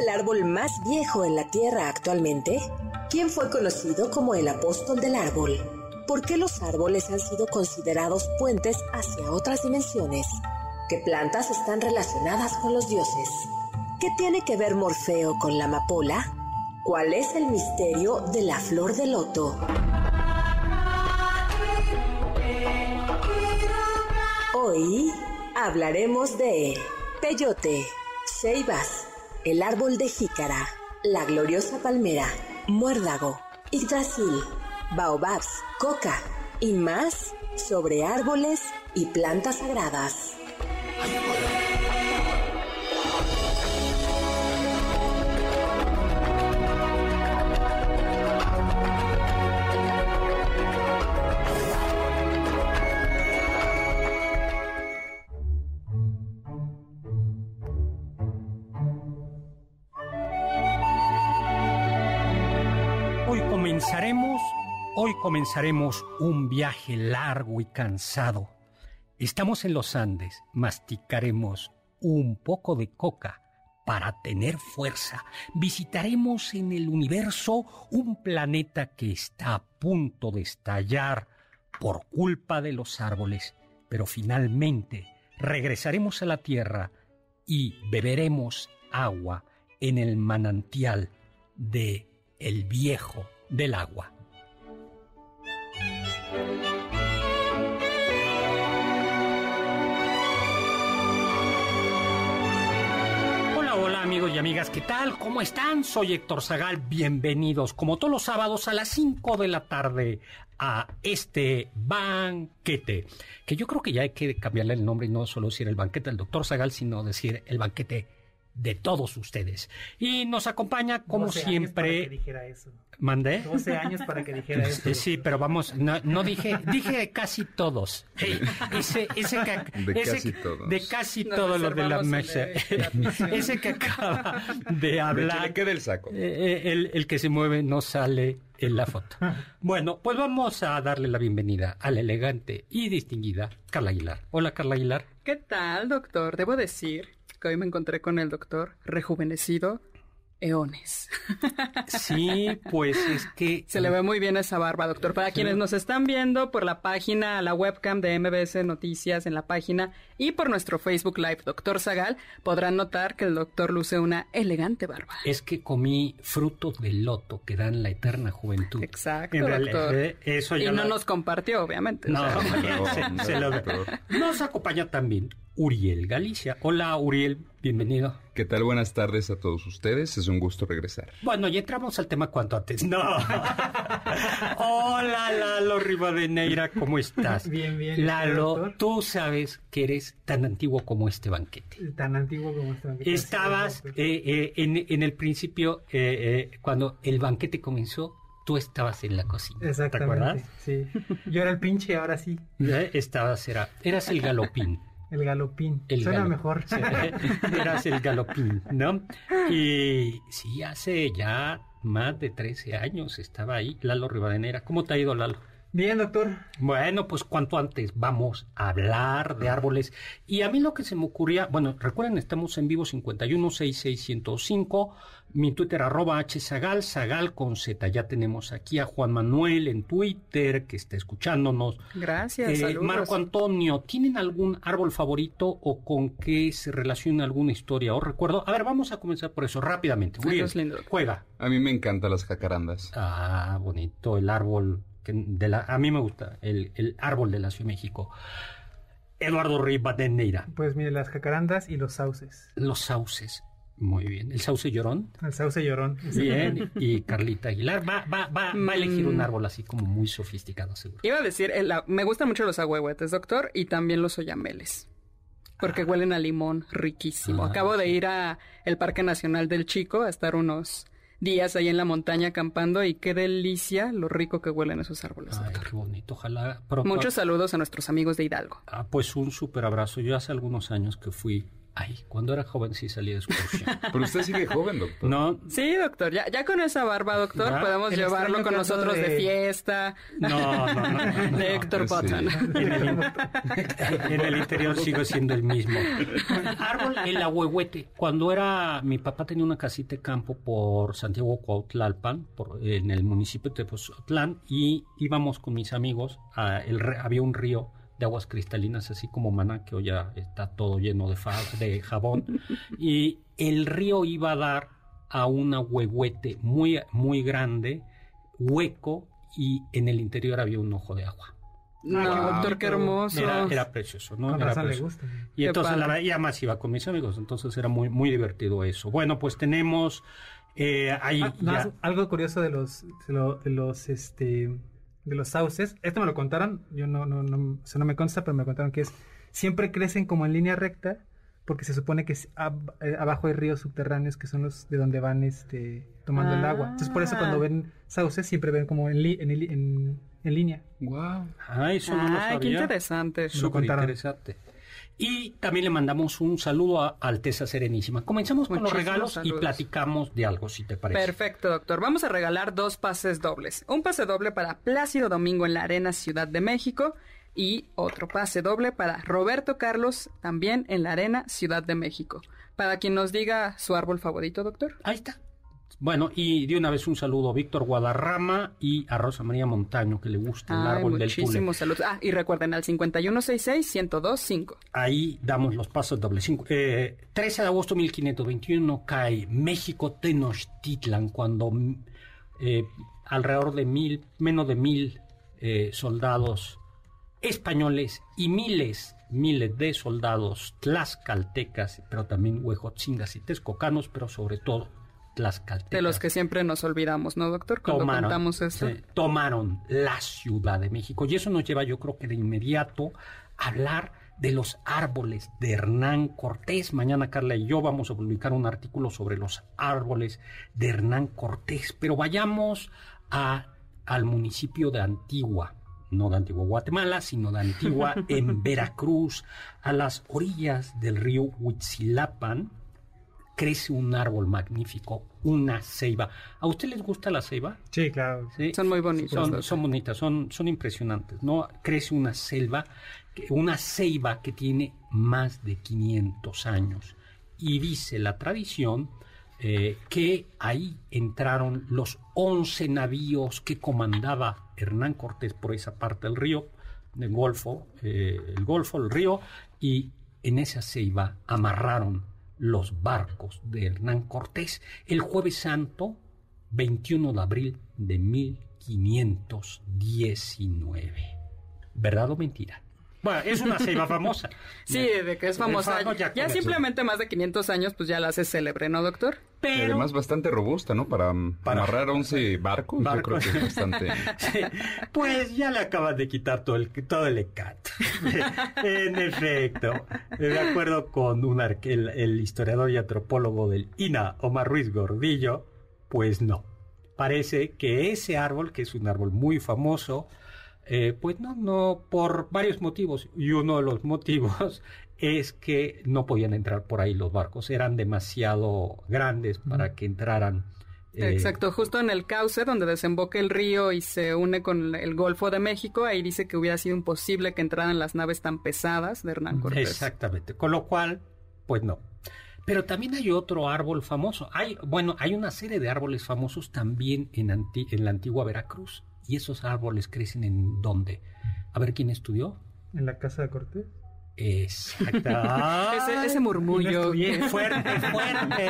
el árbol más viejo en la Tierra actualmente? ¿Quién fue conocido como el apóstol del árbol? ¿Por qué los árboles han sido considerados puentes hacia otras dimensiones? ¿Qué plantas están relacionadas con los dioses? ¿Qué tiene que ver Morfeo con la amapola? ¿Cuál es el misterio de la flor de loto? Hoy hablaremos de peyote, ceibas, el árbol de jícara, la gloriosa palmera, muérdago, Yggdrasil, baobabs, coca y más sobre árboles y plantas sagradas. Comenzaremos un viaje largo y cansado. Estamos en los Andes, masticaremos un poco de coca para tener fuerza. Visitaremos en el universo un planeta que está a punto de estallar por culpa de los árboles, pero finalmente regresaremos a la Tierra y beberemos agua en el manantial de el viejo del agua. Y amigas, ¿qué tal? ¿Cómo están? Soy Héctor Zagal, bienvenidos como todos los sábados a las 5 de la tarde a este banquete, que yo creo que ya hay que cambiarle el nombre y no solo decir el banquete del doctor Zagal, sino decir el banquete de todos ustedes. Y nos acompaña, como 12 años siempre. para que dijera eso. ¿Mandé? 12 años para que dijera eso. Sí, pero vamos, no, no dije, dije casi todos. Ese, ese que, De ese casi que- todos. De casi Nos todo lo de la mesa. de ese que acaba de De hablar. que le quede el saco. Eh, eh, el, el que se mueve no sale en la foto. Bueno, pues vamos a darle la bienvenida a la elegante y distinguida Carla Aguilar. Hola, Carla Aguilar. ¿Qué tal, doctor? Debo decir que hoy me encontré con el doctor rejuvenecido eones. Sí, pues es que... Se le ve muy bien esa barba, doctor. Para quienes nos están viendo por la página, la webcam de MBS Noticias en la página y por nuestro Facebook Live, doctor Zagal, podrán notar que el doctor luce una elegante barba. Es que comí frutos de loto que dan la eterna juventud. Exacto, En realidad, doctor. eh, eso y ya no lo- nos compartió, obviamente. No, O sea, No, se- no, se lo-. Nos acompaña también Uriel Galicia. Hola, Uriel, bienvenido. ¿Qué tal? Buenas tardes a todos ustedes. Es un gusto regresar. Bueno, ya entramos al tema cuanto antes. No. Hola, Lalo Rivadeneira, ¿cómo estás? Bien, bien. Lalo, doctor. tú sabes que eres tan antiguo como este banquete. Tan antiguo como este banquete. Estabas eh, eh, en, en el principio, eh, eh, cuando el banquete comenzó, tú estabas en la cocina. ¿Te Exactamente. acuerdas? Sí. Yo era el pinche, ahora sí. Eh, Estabas, era, eras el galopín. El galopín. El Suena mejor. Sí, eras el galopín, ¿no? Y sí, hace ya más de 13 años estaba ahí Lalo Rivadeneira. ¿Cómo te ha ido, Lalo? Bien, doctor. Bueno, pues cuanto antes vamos a hablar de árboles. Y a mí lo que se me ocurría, bueno, recuerden, estamos en vivo 5166105, mi Twitter arroba hzagal, zagal con z. Ya tenemos aquí a Juan Manuel en Twitter que está escuchándonos. Gracias, Eh, saludos. Marco Antonio, ¿tienen algún árbol favorito o con qué se relaciona alguna historia o recuerdo? A ver, vamos a comenzar por eso rápidamente. Es lindo. juega. A mí me encantan las jacarandas. Ah, bonito, el árbol que de la, a mí me gusta, el, el árbol de la Ciudad de México. Eduardo Rivadeneira, Pues mire, las jacarandas y los sauces. los sauces. Muy bien. El sauce llorón. El sauce llorón. Bien. Y Carlita Aguilar va, va, va, va a elegir un Mm. árbol así como muy sofisticado, seguro. Iba a decir, el- me gustan mucho los agüehuetes, doctor, y también los oyameles. porque huelen a limón riquísimo. Ah, Acabo de ir a el Parque Nacional del Chico a estar unos días ahí en la montaña acampando y qué delicia lo rico que huelen esos árboles. Ay, doctor. qué bonito. Ojalá. Muchos saludos a nuestros amigos de Hidalgo. Ah, pues un súper abrazo. Yo hace algunos años que fui. Ay, cuando era joven sí salí de excursión. Pero usted sigue joven, doctor. No, Sí, doctor, ya, ya con esa barba, doctor, Ya. podemos El llevarlo con nosotros de, de- fiesta. no, no, no. no, no. de Héctor Sí. En el, in- en el interior sigo siendo el mismo. Árbol, el ahuehuete. Cuando era, mi papá tenía una casita de campo por Santiago Cuautlalpan, por, en el municipio de Tepozotlán, y íbamos con mis amigos, a el, re- había un río de aguas cristalinas, así como Maná, que hoy ya está todo lleno de, fa- de jabón, y el río iba a dar a un ahuehuete muy, muy grande, hueco, y en el interior había un ojo de agua. No, Wow. doctor, qué hermoso. Era, era precioso, ¿no? Con Era razón le gusta. Y Qué entonces padre. la verdad, y además iba con mis amigos, entonces era muy, muy divertido eso. Bueno, pues tenemos eh, ahí Ah, más, algo curioso de los, de, lo- de los, este, de los sauces. Esto me lo contaron, yo no, no, no, o sea, no me consta, pero me contaron que es, siempre crecen como en línea recta, porque se supone que es ab- eh, abajo hay ríos subterráneos que son los de donde van, este, tomando el agua. Entonces por eso Ah. cuando ven sauces siempre ven como en, li- en, li- en- en línea. Wow. Ah, eso no lo Ay, qué sabía. interesante. Lo Súper contaron. interesante. Y también le mandamos un saludo a Alteza Serenísima. Comenzamos con los regalos y platicamos de algo, si te parece. Perfecto, doctor. Vamos a regalar dos pases dobles. Un pase doble para Plácido Domingo en la Arena Ciudad de México y otro pase doble para Roberto Carlos también en la Arena Ciudad de México. Para quien nos diga su árbol favorito, doctor. Ahí está. Bueno, y de una vez un saludo a Víctor Guadarrama y a Rosa María Montaño, que le gusta el Ay, árbol del Tule. muchísimos saludos. Ah, y recuerden al 5166-1025. Ahí damos los pasos dobles. Cinco- eh, 13 de agosto de 1521 cae México Tenochtitlan cuando eh, alrededor de mil, menos de mil eh, soldados españoles y miles, miles de soldados tlaxcaltecas, pero también huejotzingas y texcocanos, pero sobre todo tlaxcaltecas. De los que siempre nos olvidamos, ¿no, doctor? Cuando tomaron, contamos esto. sí, tomaron la Ciudad de México. Y eso nos lleva, yo creo que de inmediato, a hablar de los árboles de Hernán Cortés. Mañana Carla y yo vamos a publicar un artículo sobre los árboles de Hernán Cortés. Pero vayamos a, al municipio de Antigua. No de Antigua Guatemala, sino de Antigua en Veracruz, a las orillas del río Huitzilapan, crece un árbol magnífico, una ceiba. ¿A usted les gusta la ceiba? Sí, claro. Sí. Son muy bonitos. Son, son bonitas, son, son impresionantes, ¿no? Crece una selva, una ceiba que tiene más de 500 años. Y dice la tradición eh, que ahí entraron los 11 navíos que comandaba Hernán Cortés por esa parte del río, del Golfo, eh, el Golfo, el río, y en esa ceiba amarraron los barcos de Hernán Cortés el jueves santo 21 de abril de 1519. ¿Verdad o mentira? Bueno, es una ceiba famosa. Sí, de que es famosa. famo- ya simplemente más de 500 años, pues ya la hace célebre, ¿no, doctor? Y Pero, además bastante robusta, ¿no? Para, Para- amarrar 11 barcos, Barcos. yo creo que es bastante... Sí, pues ya le acaban de quitar todo el, todo el encanto. en efecto, de acuerdo con un arque- el, el historiador y antropólogo del INA, Omar Ruiz Gordillo, pues no. Parece que ese árbol, que es un árbol muy famoso, eh, pues no, no, por varios motivos. Y uno de los motivos es que no podían entrar por ahí los barcos, eran demasiado grandes para que entraran. eh, Exacto, justo en el cauce donde desemboca el río y se une con el Golfo de México, ahí dice que hubiera sido imposible que entraran las naves tan pesadas de Hernán Cortés. Exactamente. Con lo cual, pues no. Pero también hay otro árbol famoso. Hay, bueno, hay una serie de árboles famosos también en, anti- en la antigua Veracruz. Y esos árboles crecen en dónde? A ver quién estudió. En la casa de Cortés. Exacto. Ese, murmullo. Fuerte, fuerte.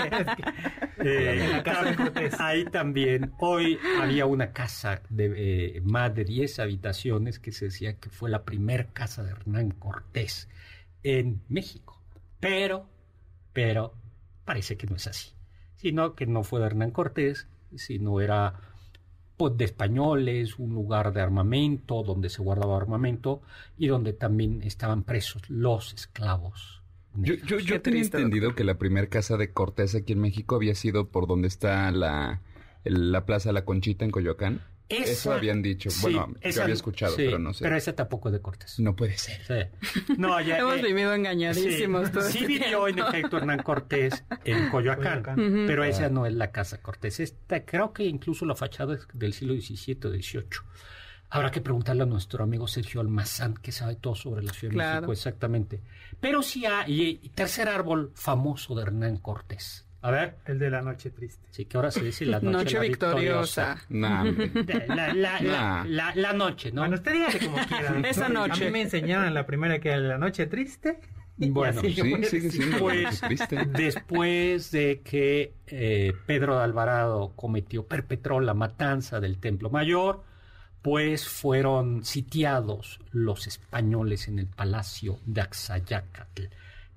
Eh, En la casa de Cortés. Ahí también, hoy había una casa de eh, más de 10 habitaciones que se decía que fue la primer casa de Hernán Cortés en México. Pero, pero, parece que no es así. Sino que no fue de Hernán Cortés, sino era pues, de españoles, un lugar de armamento, donde se guardaba armamento y donde también estaban presos los esclavos Yo, yo, yo tenía entendido que la primera casa de Cortés aquí en México había sido por donde está la, la Plaza La Conchita en Coyoacán. Eso habían dicho. bueno, yo había escuchado, pero no sé. Pero ese tampoco es de Cortés. No puede ser. No, ya, Hemos eh, vivido engañadísimos. Sí, sí este vivió en efecto Hernán Cortés en Coyoacán, pero esa no es la casa Cortés. Esta, creo que incluso la fachada es del siglo XVII o XVIII. Habrá que preguntarle a nuestro amigo Sergio Almazán, que sabe todo sobre la Ciudad de México exactamente. Pero sí hay, tercer árbol famoso de Hernán Cortés. A ver. El de la noche triste. Sí, que ahora se dice la noche, noche victoriosa. la, la, noche, ¿no? Bueno, usted dígale como quiera. Esa noche. A mí me enseñaron en la primera que era la noche triste. Bueno, sí, sigue siendo pues, después de que eh, Pedro de Alvarado cometió, perpetró la matanza del Templo Mayor, pues fueron sitiados los españoles en el palacio de Axayacatl,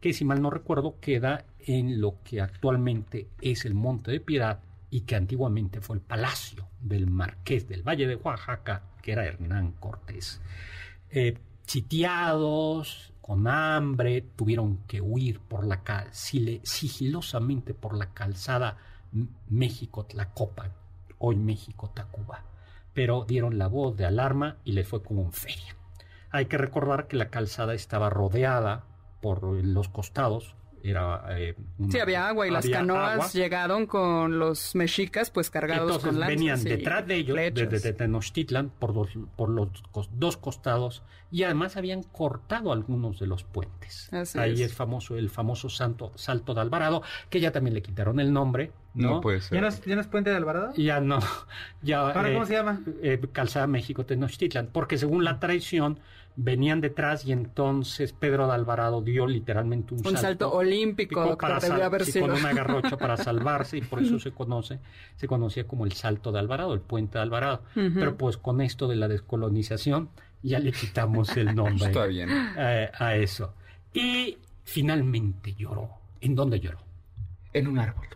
que si mal no recuerdo queda en lo que actualmente es el Monte de Piedad y que antiguamente fue el palacio del marqués del Valle de Oaxaca, que era Hernán Cortés. Eh, sitiados, con hambre, tuvieron que huir por la sigilosamente por la calzada México-Tlacopan, hoy México-Tacuba pero dieron la voz de alarma y le fue como un feria. Hay que recordar que la calzada estaba rodeada por los costados era eh, sí había agua y las canoas llegaron con los mexicas pues cargados con lanzas venían detrás de ellos desde Tenochtitlan por los por los dos costados y además habían cortado algunos de los puentes ahí es. famoso el famoso santo salto de Alvarado que ya también le quitaron el nombre no, puede ser. ¿Ya no, es, ¿Ya no, es, Puente de Alvarado? Ya no. Ya, ¿Ahora cómo eh, se llama? Eh, Calzada México Tenochtitlan. Porque según la tradición, venían detrás y entonces Pedro de Alvarado dio literalmente un, un salto, olímpico para con una garrocha para salvarse y por eso se conoce se conocía como el salto de Alvarado el puente de Alvarado pero pues con esto de la descolonización ya le quitamos el nombre Está bien. Eh, a eso y finalmente lloró ¿en dónde lloró? en un árbol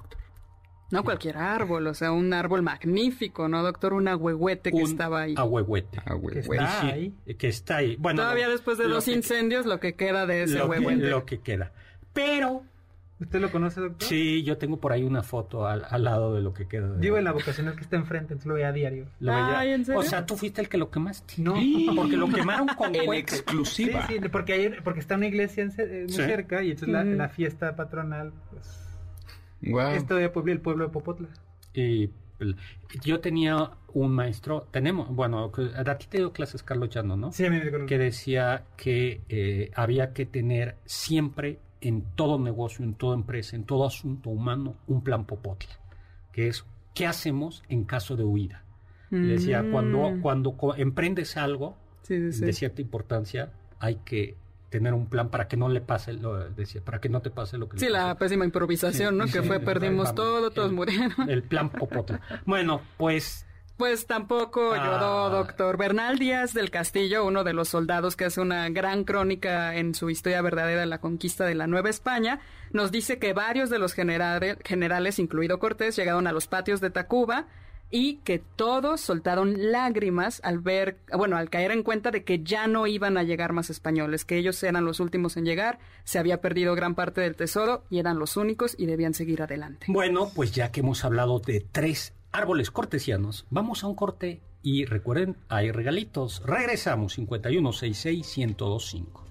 no cualquier árbol, o sea, un árbol magnífico, ¿no, doctor? Un agüehuete que estaba ahí. Agüehuete. Que está ahí. Que está ahí. Bueno, Todavía después de los incendios, lo que queda de ese agüehuete. lo que queda. Pero... ¿Usted lo conoce, doctor? Sí, yo tengo por ahí una foto al, lado de lo que queda. De... Digo, en la vocacional que está enfrente, entonces lo veía a diario. Lo Ay, O sea, tú fuiste el que lo quemaste. No, porque lo quemaron con En exclusiva. Sí, sí, porque, ayer, porque está una iglesia eh, muy cerca y entonces la, la, fiesta patronal, pues... Esto de el pueblo de Popotla. Y yo tenía un maestro, tenemos, bueno, a ti te dio clases Carlos Chano, ¿no? Sí, a mí me Que decía que eh, había que tener siempre en todo negocio, en toda empresa, en todo asunto humano, un plan Popotla, que es qué hacemos en caso de huida. Decía, cuando, mm. cuando emprendes algo de cierta importancia, hay que tener un plan para que no le pase lo decía para que no te pase lo que sí la pésima improvisación no que fue perdimos todo todos murieron. el plan popota bueno pues pues tampoco ah. lloró doctor Bernal Díaz del Castillo, uno de los soldados que hace una gran crónica en su historia verdadera de la conquista de la Nueva España, nos dice que varios de los generales, incluido Cortés, llegaron a los patios de Tacuba, y que todos soltaron lágrimas al ver, bueno, al caer en cuenta de que ya no iban a llegar más españoles, que ellos eran los últimos en llegar, se había perdido gran parte del tesoro y eran los únicos y debían seguir adelante. Bueno, pues ya que hemos hablado de tres árboles cortesianos, vamos a un corte y recuerden, hay regalitos. Regresamos 5166 1025.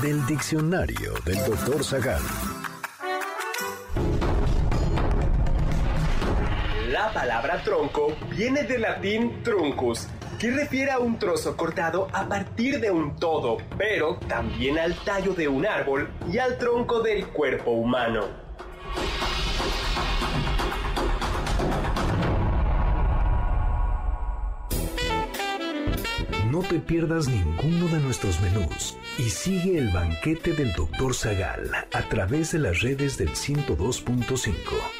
del diccionario del doctor Zagal. La palabra tronco viene del latín truncus, que refiere a un trozo cortado a partir de un todo, pero también al tallo de un árbol y al tronco del cuerpo humano. No te pierdas ninguno de nuestros menús y sigue el banquete del Dr. Zagal a través de las redes del 102.5.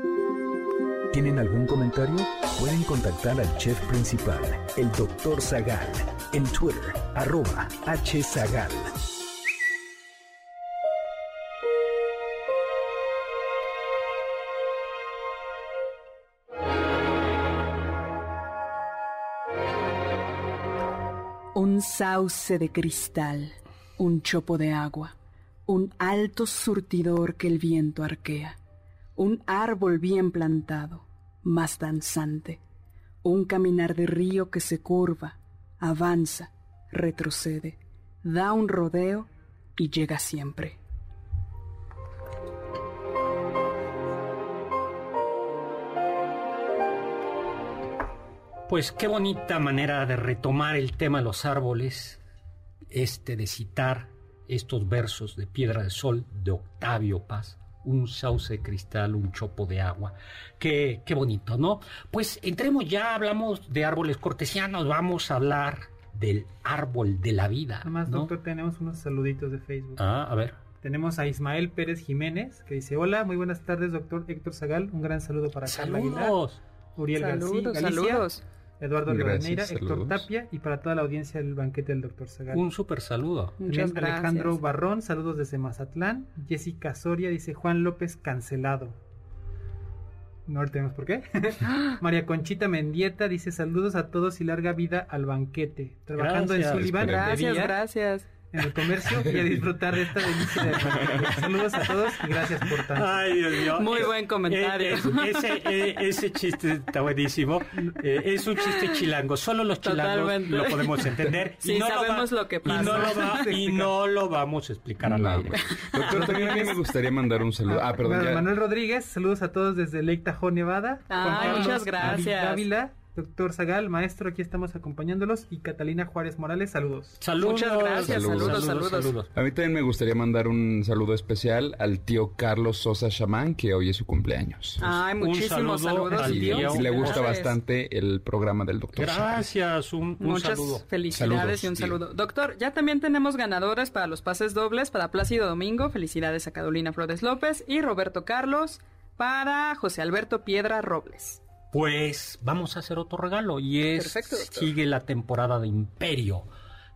¿Tienen algún comentario? Pueden contactar al chef principal, el Dr. Zagal, en Twitter, arroba hzagal. Un sauce de cristal, un chopo de agua, un alto surtidor que el viento arquea, un árbol bien plantado, más danzante, un caminar de río que se curva, avanza, retrocede, da un rodeo y llega siempre. Pues qué bonita manera de retomar el tema de los árboles, este de citar estos versos de Piedra de Sol de Octavio Paz, un sauce de cristal, un chopo de agua. Qué, qué bonito, ¿no? Pues entremos ya, hablamos de árboles cortesianos, vamos a hablar del árbol de la vida. Nada más, doctor, tenemos unos saluditos de Facebook. Ah, a ver. Tenemos a Ismael Pérez Jiménez que dice: Hola, muy buenas tardes, doctor Héctor Zagal. Un gran saludo para Carla Aguilar, Uriel saludos, García, saludos. Eduardo Rivadeneira, Héctor Tapia y para toda la audiencia del banquete del doctor Zagal. Un súper saludo. Muchas gracias. Alejandro Barrón, saludos desde Mazatlán. Jessica Soria dice Juan López cancelado. No tenemos por qué. María Conchita Mendieta dice saludos a todos y larga vida al banquete. Trabajando Gracias. en Sullivan. Gracias, gracias. En el comercio y a disfrutar de esta delicia de. Saludos a todos y gracias por tanto. Ay, Dios mío. Muy buen comentario. eh, eh, ese, eh, ese chiste está buenísimo. Eh, es un chiste chilango. Solo los chilangos Totalmente. lo podemos entender. Sí, sabemos lo que Y no pasa. lo, va- y no lo vamos a explicar No, aire. bueno. Doctor, también a mí me gustaría mandar un saludo. Ah, perdón, ya. Manuel Rodríguez, saludos a todos desde Lake Tahoe, Nevada. Carlos muchas gracias. Dávila, doctor Zagal, maestro, aquí estamos acompañándolos. Y Catalina Juárez Morales, saludos. Saludos. Muchas gracias, saludos, saludos. A mí también me gustaría mandar un saludo especial al tío Carlos Sosa Chamán, que hoy es su cumpleaños. Ay, muchísimos saludo saludos. al tío. le gusta Gracias. bastante el programa del doctor. Gracias, un, un Muchas saludo. felicidades Saludos, y un tío. saludo. Doctor, ya también tenemos ganadores para los pases dobles para Plácido Domingo. Felicidades a Carolina Flores López y Roberto Carlos para José Alberto Piedra Robles. Pues vamos a hacer otro regalo y es Perfecto, sigue la temporada de Imperio.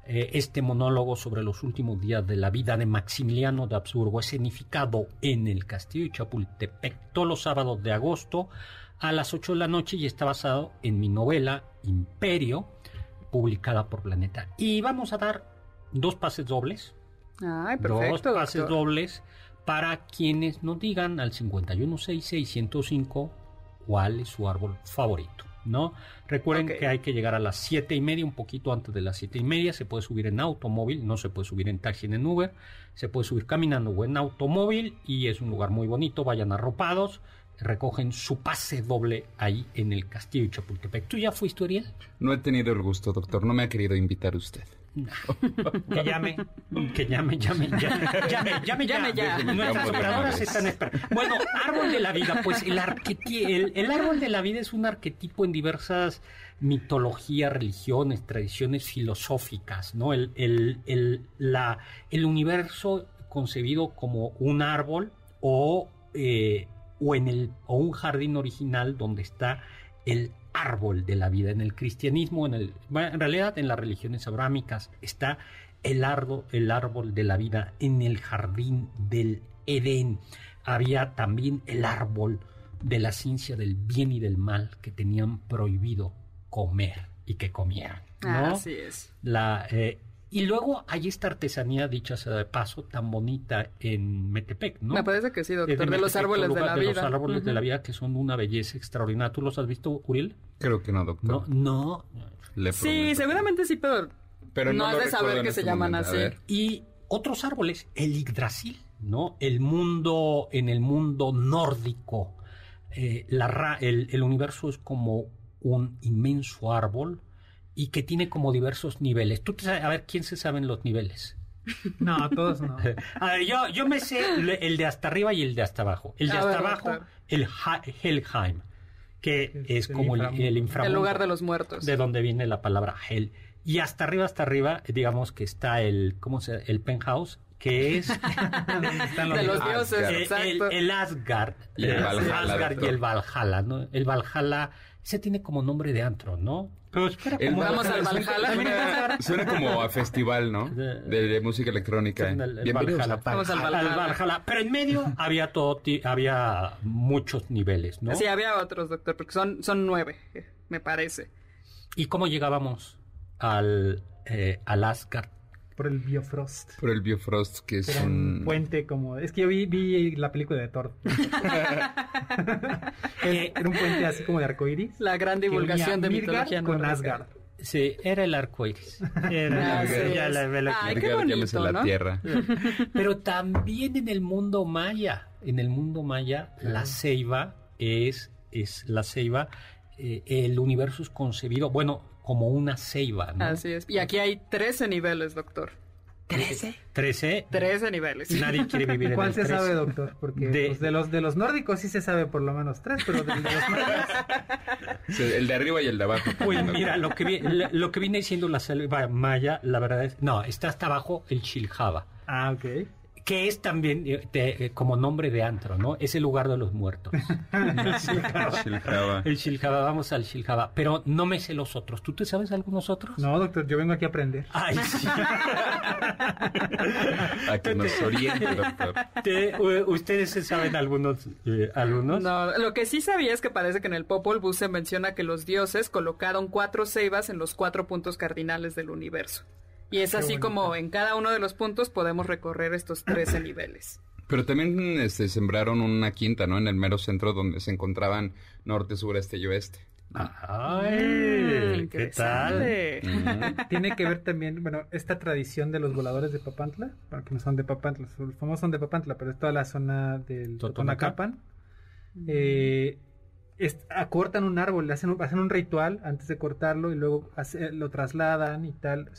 Eh, este monólogo sobre los últimos días de la vida de Maximiliano de Habsburgo, escenificado en el Castillo de Chapultepec todos los sábados de agosto a las 8 de la noche y está basado en mi novela Imperio, publicada por Planeta. Y vamos a dar dos pases dobles Ay, dos perfecto, pases doctor. dobles para quienes nos digan al 5166105 cuál es su árbol favorito, ¿no? Recuerden que hay que llegar a las siete y media, un poquito antes de las siete y media. Se puede subir en automóvil, no se puede subir en taxi ni en Uber. Se puede subir caminando o en automóvil y es un lugar muy bonito. Vayan arropados, recogen su pase doble ahí en el Castillo de Chapultepec. ¿Tú ya fuiste, Uriel? No he tenido el gusto, doctor. No me ha querido invitar usted. Que llame. Que llame, llame, llame, llame, llame, Llame ya. Nuestras operadoras están esperando. Bueno, árbol de la vida, pues el, el, el árbol de la vida es un arquetipo en diversas mitologías, religiones, tradiciones filosóficas, ¿no? El, el, el, la, el universo concebido como un árbol o, eh, o, en el, o un jardín original donde está el árbol de la vida. En el cristianismo, en, el, bueno, en realidad en las religiones abrámicas está el árbol, el árbol de la vida en el jardín del Edén. Había también el árbol de la ciencia del bien y del mal que tenían prohibido comer y que comieran. ¿no? Así es. La, eh, y luego hay esta artesanía, dicha sea de paso, tan bonita en Metepec, ¿no? Me parece que sí, doctor, de, los Metepec, árboles de la vida. los árboles de la vida que son una belleza extraordinaria. ¿Tú los has visto, Uriel? Creo que no, No, doctor. no. Le Sí, seguramente sí, pero, Pero no, no has de saber que este se llaman así. Y otros árboles, el Yggdrasil, ¿no? El mundo, en el mundo nórdico, eh, la ra- el, el universo es como un inmenso árbol y que tiene como diversos niveles. Tú te sabes- a ver, ¿quién se saben los niveles? No, todos no. A ver, yo, yo me sé el de hasta arriba y el de hasta abajo. El de A hasta ver, abajo, doctor. el Ha- Helheim. Que es, como el, inframundo. El lugar de los muertos. De donde viene la palabra hell. Y hasta arriba, hasta arriba, digamos que está el, ¿cómo se El penthouse, que es de los dioses, exacto. El, Asgard, y el, Asgard y el Valhalla, ¿no? El Valhalla, ese tiene como nombre de antro, ¿no? Pero espera, vamos al Valhalla. Suena, como a festival, ¿no? De, música electrónica. Bienvenidos a vamos al Valhalla. Pero en medio había todo, había muchos niveles, ¿no? Sí, había otros, doctor, porque son, son nueve, me parece. ¿Y cómo llegábamos al, eh, al Asgard? Por el Biofrost. Por el Biofrost, que es un... puente como... Es que yo vi, vi la película de Thor. era un puente así como de arcoiris. La gran divulgación de mitología con Asgard. Sí, era el arco iris. Era ah, ya la, la, Ay, qué bonito, ¿no? la tierra. Pero también en el mundo maya, en el mundo maya, la ceiba es, es la ceiba, eh, el universo es concebido, bueno, como una ceiba. ¿no? Así es. Y aquí hay 13 niveles, doctor. ¿13? ¿13? 13 niveles. Nadie quiere vivir en ¿Cuál el se sabe, doctor? Porque de... Pues, de... los, de los nórdicos sí se sabe por lo menos tres, pero de, los nórdicos... el de arriba y el de abajo. Pues mira, lo que, lo que viene siendo la selva maya, la verdad es... No, está hasta abajo el Chilhava. Ah, ok que es también eh, eh, como nombre de antro, ¿no? Es el lugar de los muertos. el Shilhava. El vamos al Shilhava. Pero no me sé los otros. ¿Tú te sabes algunos otros? No, doctor, yo vengo aquí a aprender. Ay, sí. a que nos oriente, doctor. ¿Ustedes se saben algunos, eh, algunos? No, lo que sí sabía es que parece que en el Popol Vuh se menciona que los dioses colocaron cuatro ceibas en los cuatro puntos cardinales del universo. Y es así como en cada uno de los puntos podemos recorrer estos 13 niveles. Pero también este, sembraron una quinta, ¿no? En el mero centro donde se encontraban norte, sur, este y oeste. ¡Ay! Mm, ¿Qué tal? Tiene que ver también, bueno, esta tradición de los voladores de Papantla, bueno, que no son de Papantla, los famosos son de Papantla, pero es toda la zona del Totonacapan. Eh, acortan un árbol, le hacen, hacen un ritual antes de cortarlo y luego lo trasladan y tal.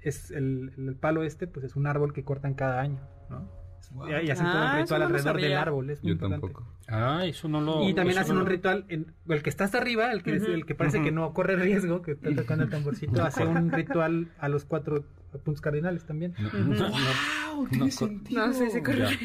es el, palo este, pues es un árbol que cortan cada año, ¿no? Y, hacen todo un ah, ritual alrededor del árbol. Es Yo tampoco. Ah, eso no lo. Y también hacen un ritual. En, el que está hasta arriba, el que, el que parece que no corre riesgo, que está tocando el tamborcito, hace un ritual a los cuatro puntos cardinales también. No, no, no, no, sí, sí, corre.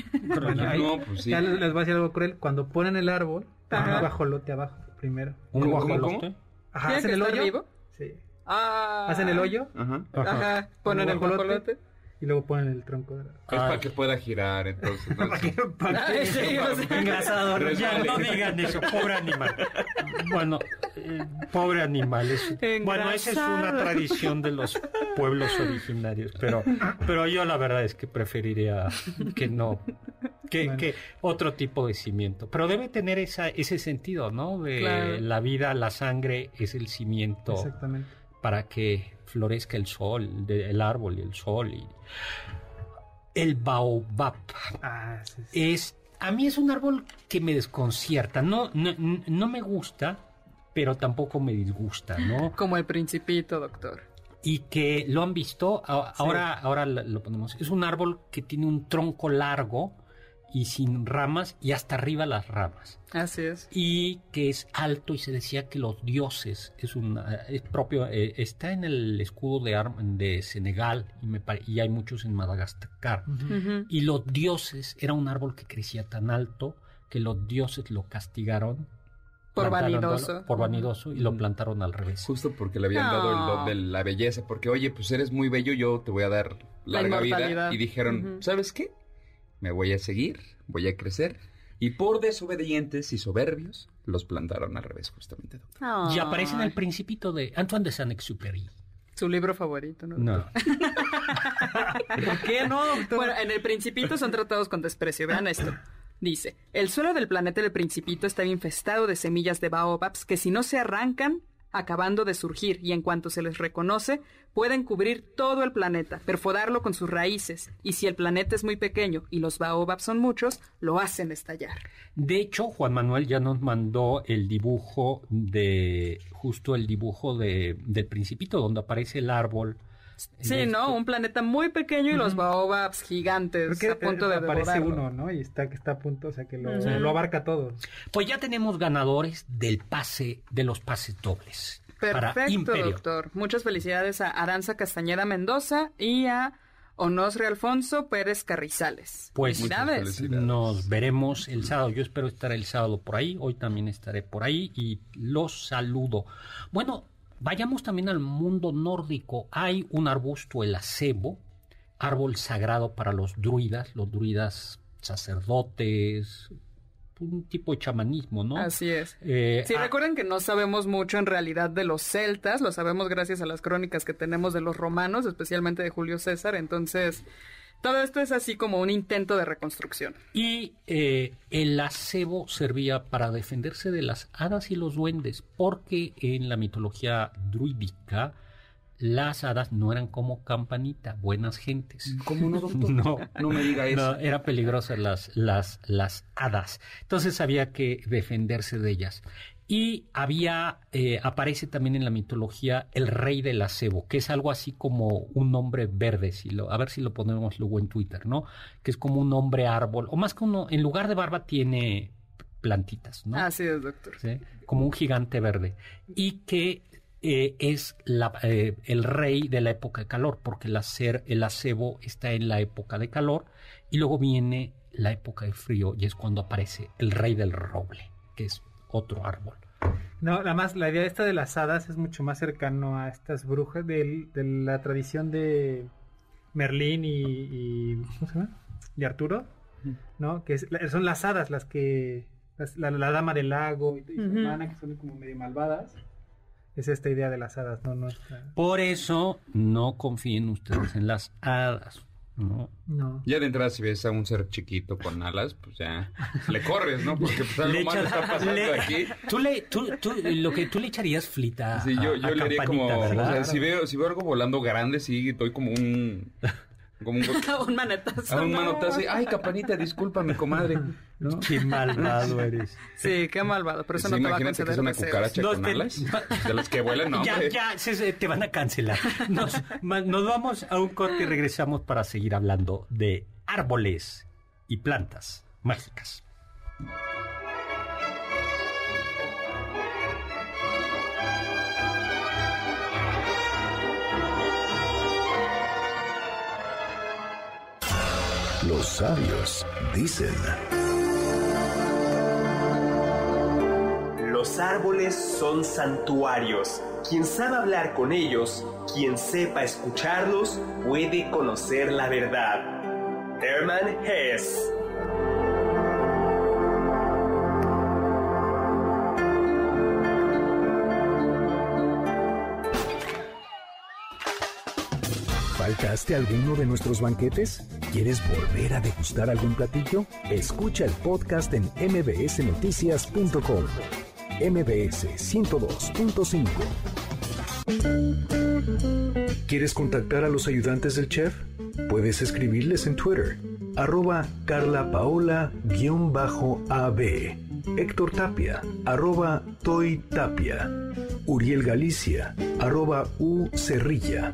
no, pues sí. Ya les, les voy a decir algo cruel. Cuando ponen el árbol, Ajá. un guajolote abajo primero. ¿Un guajolote? Ajá, ¿hacen el hoyo? Vivo? Sí. Ah. ¿Hacen el hoyo? Aja. Ajá. Ponen el guajolote y luego ponen el tronco de la... Es para que pueda girar, entonces. ¿Para qué? ¿Para qué? Sí, Engrasador. Ya no digan eso, pobre animal. Bueno, eh, pobre animal. bueno, esa es una tradición de los pueblos originarios, pero, pero yo la verdad es que preferiría que no, que, que otro tipo de cimiento. Pero debe tener esa, ese sentido, ¿no? De la vida, la sangre es el cimiento. Exactamente. Para que florezca el sol, el árbol y el sol. Y... El baobab. Ah, es, a mí es un árbol que me desconcierta. No, no, me gusta, pero tampoco me disgusta, ¿no? Como el principito, doctor. Y que lo han visto, ahora, ahora lo ponemos. Es un árbol que tiene un tronco largo y sin ramas y hasta arriba las ramas. Así es. Y que es alto y se decía que los dioses es un es propio eh, está en el escudo de de Senegal y, me, y hay muchos en Madagascar. Y los dioses era un árbol que crecía tan alto que los dioses lo castigaron por vanidoso. Por vanidoso y lo plantaron al revés. Justo porque le habían dado el don de la belleza, porque oye, pues eres muy bello, yo te voy a dar larga vida. Y dijeron, ¿sabes qué? Me voy a seguir, voy a crecer. Y por desobedientes y soberbios, los plantaron al revés, justamente. Y aparece en el Principito de Antoine de Saint-Exupéry. Su libro favorito, ¿no? No. ¿Por qué no, doctor? Bueno, en el Principito son tratados con desprecio. Vean esto. Dice, el suelo del planeta del Principito está infestado de semillas de baobabs que si no se arrancan, acabando de surgir y en cuanto se les reconoce, pueden cubrir todo el planeta, perforarlo con sus raíces, y si el planeta es muy pequeño y los baobabs son muchos, lo hacen estallar. De hecho, Juan Manuel ya nos mandó el dibujo de, justo el dibujo de, del principito, donde aparece el árbol Sí, ¿no? Un planeta muy pequeño y los baobabs gigantes a punto de aparece uno, ¿no? Y está que está a punto, o sea, que lo, abarca todo. Pues ya tenemos ganadores del pase, de los pases dobles. Perfecto, doctor. Muchas felicidades a Aranza Castañeda Mendoza y a Onosre Alfonso Pérez Carrizales. Pues nos veremos el sábado. Yo espero estar el sábado por ahí. Hoy también estaré por ahí y los saludo. Bueno, vayamos también al mundo nórdico. Hay un arbusto, el acebo, árbol sagrado para los druidas, los druidas sacerdotes, un tipo de chamanismo, ¿no? Así es. Eh, sí, recuerden que no sabemos mucho en realidad de los celtas, lo sabemos gracias a las crónicas que tenemos de los romanos, especialmente de Julio César, entonces todo esto es así como un intento de reconstrucción. Y eh, el acebo servía para defenderse de las hadas y los duendes, porque en la mitología druídica las hadas no eran como campanita, buenas gentes. ¿Cómo no, doctor? No, no me diga eso. No, era peligrosas las, las, las hadas. Entonces había que defenderse de ellas. Y había, eh, aparece también en la mitología el rey del acebo, que es algo así como un hombre verde, si lo, a ver si lo ponemos luego en Twitter, ¿no? Que es como un hombre árbol, o más que uno, en lugar de barba tiene plantitas, ¿no? Así es, doctor. Como un gigante verde. Y que eh, es eh, el rey de la época de calor, porque el, acer, el acebo está en la época de calor y luego viene la época de frío y es cuando aparece el rey del roble, que es otro árbol. No, nada más la idea esta de las hadas es mucho más cercano a estas brujas de, la tradición de Merlín y, ¿cómo se llama? Y Arturo, ¿no? Que son las hadas las que la, dama del lago y, su hermana que son como medio malvadas es esta idea de las hadas, no, no Por eso no confíen ustedes en las hadas. No. no. Ya de entrada si ves a un ser chiquito con alas, pues ya le corres, ¿no? Porque pues algo malo está pasando aquí. Tú le, tú, tú, lo que tú le echarías flita. Sí, yo, yo le haría como, o sea, si veo, si veo algo volando grande, sí, doy como un como un, un manotazo. un manotazo. Ay, campanita, discúlpame, comadre. ¿No? Qué malvado eres. Sí, qué malvado. Pero eso no te va a cancelar. que es una cucaracha con alas. De las que vuelan, no. Ya, ya, te van a cancelar. Nos, nos vamos a un corte y regresamos para seguir hablando de árboles y plantas mágicas. Los sabios dicen. Los árboles son santuarios. Quien sabe hablar con ellos, quien sepa escucharlos, puede conocer la verdad. Hermann Hess ¿Faltaste alguno de nuestros banquetes? ¿Quieres volver a degustar algún platillo? Escucha el podcast en mbsnoticias.com. MBS 102.5. ¿Quieres contactar a los ayudantes del chef? Puedes escribirles en Twitter, arroba carlapaola-ab, Héctor Tapia, arroba Toy Tapia, Uriel Galicia, arroba U Cerrilla,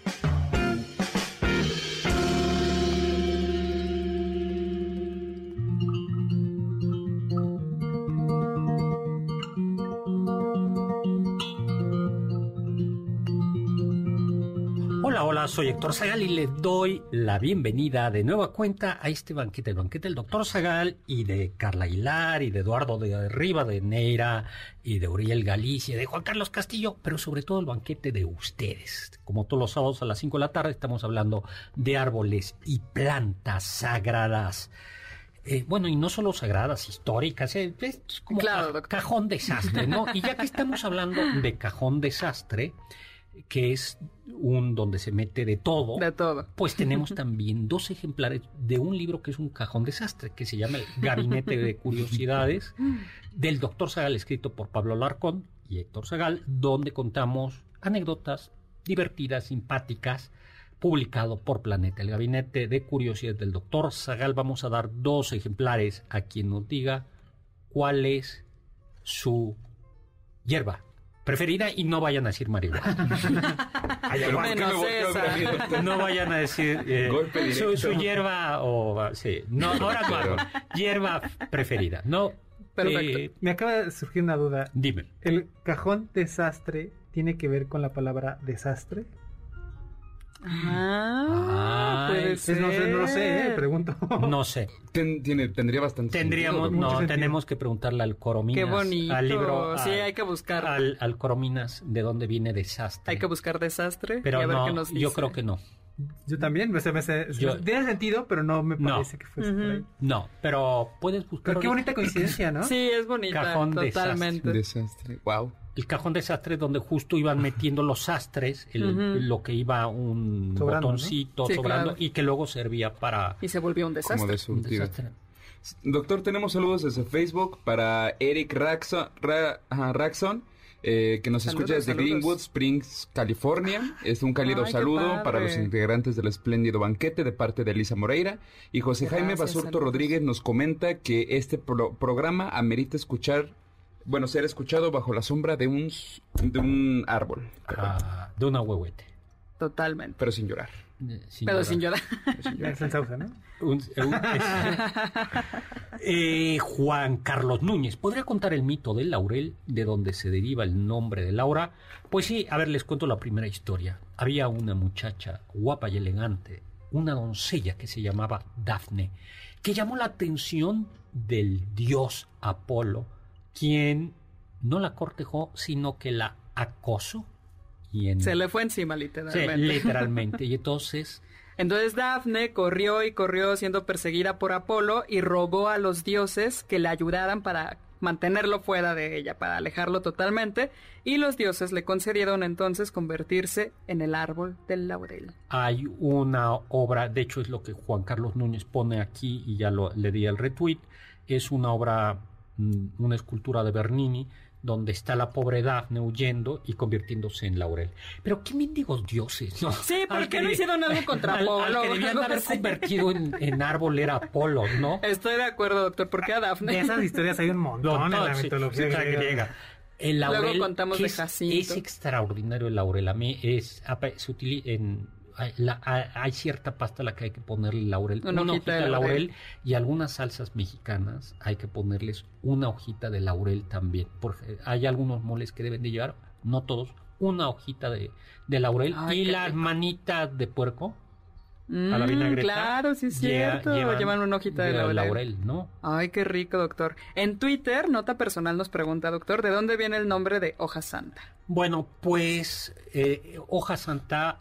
Soy Héctor Zagal y le doy la bienvenida de nueva cuenta a este banquete, el banquete del doctor Zagal y de Carla Hilar y de Eduardo de Riva de Neira y de Uriel Galicia, de Juan Carlos Castillo, pero sobre todo el banquete de ustedes. Como todos los sábados a las 5 de la tarde estamos hablando de árboles y plantas sagradas. Eh, bueno, y no solo sagradas, históricas, eh, es como cajón desastre, ¿no? Y ya que estamos hablando de cajón desastre, que es un donde se mete de todo. De todo. Pues tenemos también dos ejemplares de un libro que es un cajón desastre, que se llama El Gabinete de Curiosidades, del doctor Zagal, escrito por Pablo Larcón y Héctor Zagal, donde contamos anécdotas divertidas, simpáticas, publicado por Planeta. El Gabinete de Curiosidades del doctor Zagal. Vamos a dar dos ejemplares a quien nos diga cuál es su hierba preferida y no vayan a decir marihuana. no vayan a decir eh, su, hierba o sí, no, ahora no hierba preferida. No. Perfecto. Eh, Me acaba de surgir una duda. Dime. ¿El cajón desastre tiene que ver con la palabra desastre? Ah, pues no, sé, no lo sé, eh, pregunto. No sé. tiene, tendría bastante Tendríamos, no, tenemos que preguntarle al Corominas. Qué bonito. Al libro. sí, hay que buscar. Al, al, Corominas de dónde viene desastre. Hay que buscar desastre. Pero no, yo creo que no. Yo también, me, me, tiene sentido, pero no me parece que fuese por ahí. No, pero puedes buscar. Pero qué bonita coincidencia, ¿no? Sí, es bonita. Cajón totalmente. Desastre. Wow el cajón desastre donde justo iban metiendo los sastres, lo que iba un botoncito sobrando y que luego servía para... Y se volvió un desastre. un desastre. Doctor, tenemos saludos desde Facebook para Eric Raxon, eh, que nos escucha desde Greenwood Springs, California. Es un cálido saludo para los integrantes del espléndido banquete de parte de Elisa Moreira. Y José Jaime Basurto Rodríguez nos comenta que este programa amerita escuchar bueno, ser escuchado bajo la sombra de un, de un árbol. Ah, de una huehuete. Totalmente. Pero sin llorar. Eh, pero sin llorar. Eh, Juan Carlos Núñez, ¿podría contar el mito del laurel, de donde se deriva el nombre de Laura? Pues sí, a ver, les cuento la primera historia. Había una muchacha guapa y elegante, una doncella que se llamaba Dafne, que llamó la atención del dios Apolo, quien no la cortejó, sino que la acosó. Se le fue encima, literalmente. Sí, literalmente. y entonces... Entonces Dafne corrió y corrió siendo perseguida por Apolo y rogó a los dioses que le ayudaran para mantenerlo fuera de ella, para alejarlo totalmente, y los dioses le concedieron entonces convertirse en el árbol del laurel. Hay una obra, de hecho es lo que Juan Carlos Núñez pone aquí y ya lo, le di el retweet, es una obra una escultura de Bernini donde está la pobre Dafne huyendo y convirtiéndose en laurel. Pero qué mendigos dioses, ¿no? Sí, ¿por qué no hicieron algo contra Apolo? Al, que haber convertido en, árbol era Apolo, ¿no? Estoy de acuerdo, doctor. ¿Por qué a Dafne? De esas historias hay un montón en la mitología griega. El laurel, Luego contamos de Jacinto. Es, extraordinario el laurel. A mí es, se utiliza en hay, cierta pasta a la que hay que ponerle laurel, una, hojita, de laurel. y algunas salsas mexicanas hay que ponerles una hojita de laurel también, porque hay algunos moles que deben de llevar, no todos, una hojita de, laurel y las manitas de puerco. a la mm, vinagreta. Claro, sí es cierto. Llevan, una hojita de laurel. laurel. ¿no? Ay, qué rico, doctor. En Twitter, Nota Personal nos pregunta, doctor, ¿de dónde viene el nombre de hoja santa? Bueno, pues eh, hoja santa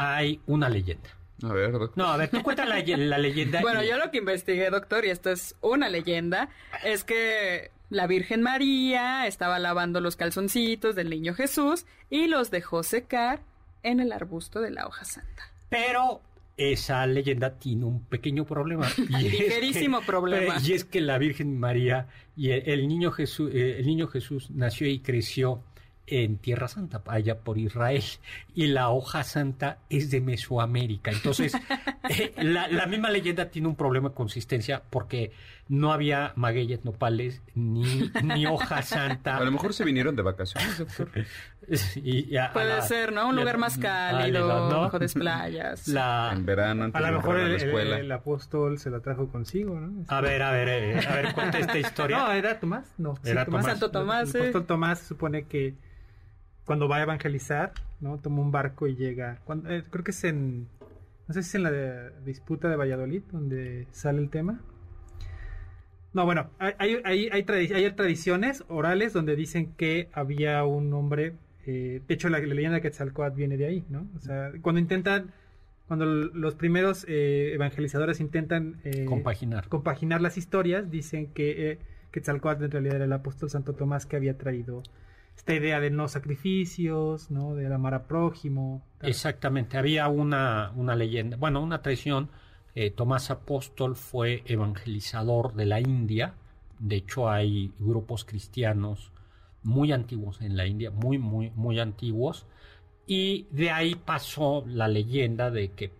hay una leyenda. A ver, doctor. No, a ver, tú cuenta la, leyenda. bueno, yo lo que investigué, doctor, y esto es una leyenda, es que la Virgen María estaba lavando los calzoncitos del niño Jesús y los dejó secar en el arbusto de la hoja santa. Pero esa leyenda tiene un pequeño problema. Y Ligerísimo problema. Y es que la Virgen María y el, niño Jesús, eh, el niño Jesús nació y creció en Tierra Santa, allá por Israel, y la hoja santa es de Mesoamérica. Entonces, eh, la, misma leyenda tiene un problema de consistencia porque no había magueyes nopales ni, ni hoja santa. A lo mejor se vinieron de vacaciones, doctor. Puede ser, ¿no? Un lugar más cálido, mejores playas. en verano, antes a lo mejor el, el, apóstol se la trajo consigo, ¿no? A ver, a ver, eh, a ver, cuenta esta historia. No, era Tomás, no. Era Tomás. Santo Tomás, El apóstol Tomás se supone que cuando va a evangelizar, ¿no? Toma un barco y llega. Eh, creo que es en. No sé si es en la disputa de Valladolid, donde sale el tema. No, bueno, hay, hay, hay, tradiciones orales donde dicen que había un hombre. Eh, de hecho, la, leyenda de Quetzalcoatl viene de ahí, ¿no? O sea, cuando intentan. Cuando los primeros eh, evangelizadores intentan compaginar. compaginar las historias, dicen que Quetzalcoatl en realidad era el apóstol Santo Tomás que había traído esta idea de no sacrificios, ¿no? De amar a prójimo. Exactamente, había una, una leyenda, bueno, una tradición. Eh, Tomás Apóstol fue evangelizador de la India. De hecho, hay grupos cristianos muy antiguos en la India, muy, muy, muy antiguos. Y de ahí pasó la leyenda de que,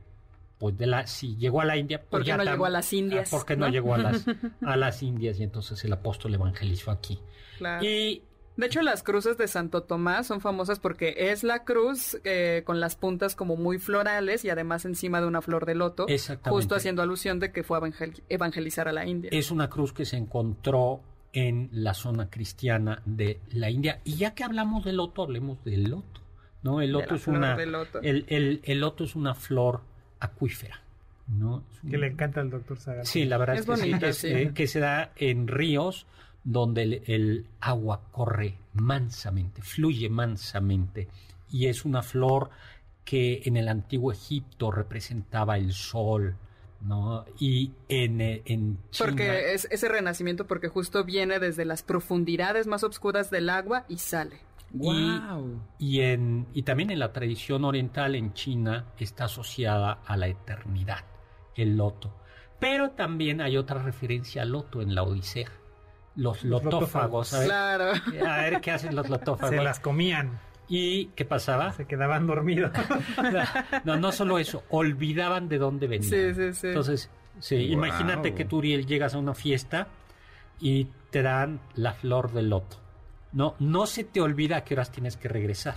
pues, de la, si llegó a la India, pues ¿por qué no llegó a las Indias? Ah, porque ¿no? llegó a las, a las Indias y entonces el apóstol evangelizó aquí. Claro. Y De hecho, las cruces de Santo Tomás son famosas porque es la cruz eh, con las puntas como muy florales y además encima de una flor de loto, justo haciendo alusión de que fue a evangelizar a la India. Es una cruz que se encontró en la zona cristiana de la India. Y ya que hablamos del loto, hablemos del loto. ¿no? El loto es una El, el, loto es una flor acuífera. ¿no? Que le encanta al doctor Saga. Sí, la verdad es, que sí, eh, que se da en ríos donde el, agua corre mansamente, fluye mansamente, y es una flor que en el antiguo Egipto representaba el sol, ¿no? Y en, eh, en Porque es ese renacimiento, porque justo viene desde las profundidades más oscuras del agua y sale. Wow. Y, en, y también en la tradición oriental en China está asociada a la eternidad, el loto. Pero también hay otra referencia al loto en la Odisea los, lotófagos. A Claro. A ver qué hacen los lotófagos. Se las comían. ¿Y qué pasaba? Se quedaban dormidos. no, no solo eso, olvidaban de dónde venían. Sí, sí, sí. Entonces, sí, imagínate que tú, Uriel, llegas a una fiesta y te dan la flor del loto. No, no se te olvida a qué horas tienes que regresar,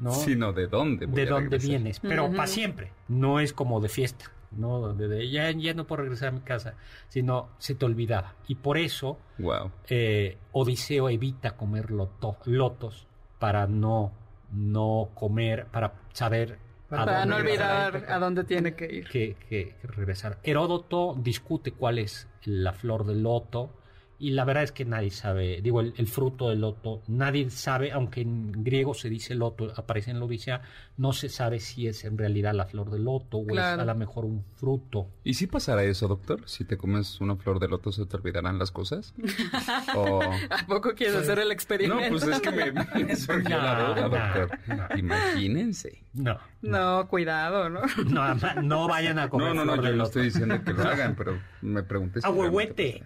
¿no? Sino de dónde. de dónde vienes, pero para siempre. No es como de fiesta, ¿no? De, ya, ya no puedo regresar a mi casa, sino se te olvidaba. Y por eso wow. eh, Odiseo evita comer lotos para no, no comer, para saber para no olvidar a dónde tiene que ir. Que, que, regresar. Heródoto discute cuál es la flor del loto y la verdad es que nadie sabe, digo, el, fruto del loto, nadie sabe, aunque en griego se dice loto, aparece en la Odisea, no se sabe si es en realidad la flor del loto o es a lo mejor un fruto. ¿Y si pasará eso, doctor? Si te comes una flor de loto, ¿se te olvidarán las cosas? ¿A poco quieres hacer el experimento? No, pues es que me, me surgió la duda, doctor. Imagínense. No. No, cuidado, ¿no? No, no vayan a comer No, no, no, yo no estoy diciendo que lo hagan, pero me pregunté si... ¡Ahuehuete!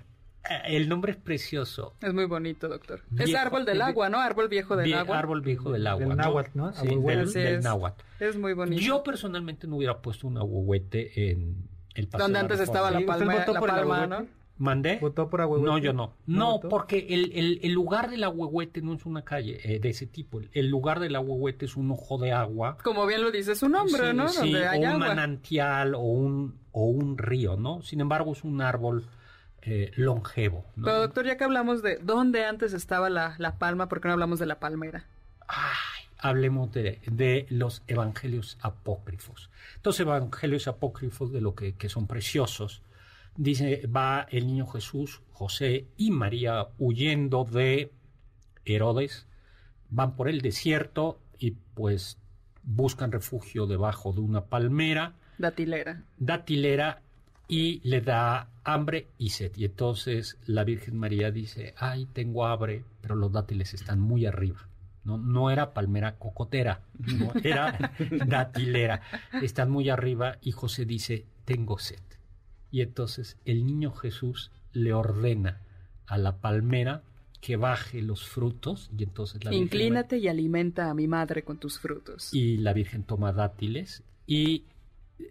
Eh, el nombre es precioso. Es muy bonito, doctor. es árbol del agua, ¿no? Árbol viejo del agua. Árbol viejo del agua. Del náhuatl, ¿no? Sí, del, náhuatl. Es muy bonito. Yo personalmente no hubiera puesto un ahuehuete en el paseo Donde antes estaba la palma, la palma ¿no? ¿Mandé? ¿Votó por ahuehuete? No, yo no. No, porque el, el, el, lugar del ahuehuete no es una calle eh, de ese tipo. El lugar del ahuehuete es un ojo de agua. Como bien lo dice su nombre, ¿no? Sí, Donde hay o un manantial o un, o un río, ¿no? Sin embargo, es un árbol eh, longevo. Pero doctor, ya que hablamos de dónde antes estaba la, palma, ¿por qué no hablamos de la palmera? Ay, hablemos de, los evangelios apócrifos. Estos evangelios apócrifos de lo que, son preciosos. Dice, va el niño Jesús, José y María huyendo de Herodes, van por el desierto y pues buscan refugio debajo de una palmera. Datilera. Datilera y le da hambre y sed. Y entonces la Virgen María dice, ay, tengo hambre, pero los dátiles están muy arriba. No, no era palmera cocotera, no, era dátilera. Están muy arriba y José dice, tengo sed. Y entonces el niño Jesús le ordena a la palmera que baje los frutos y entonces la Inclínate y alimenta a mi madre con tus frutos. Y la Virgen toma dátiles y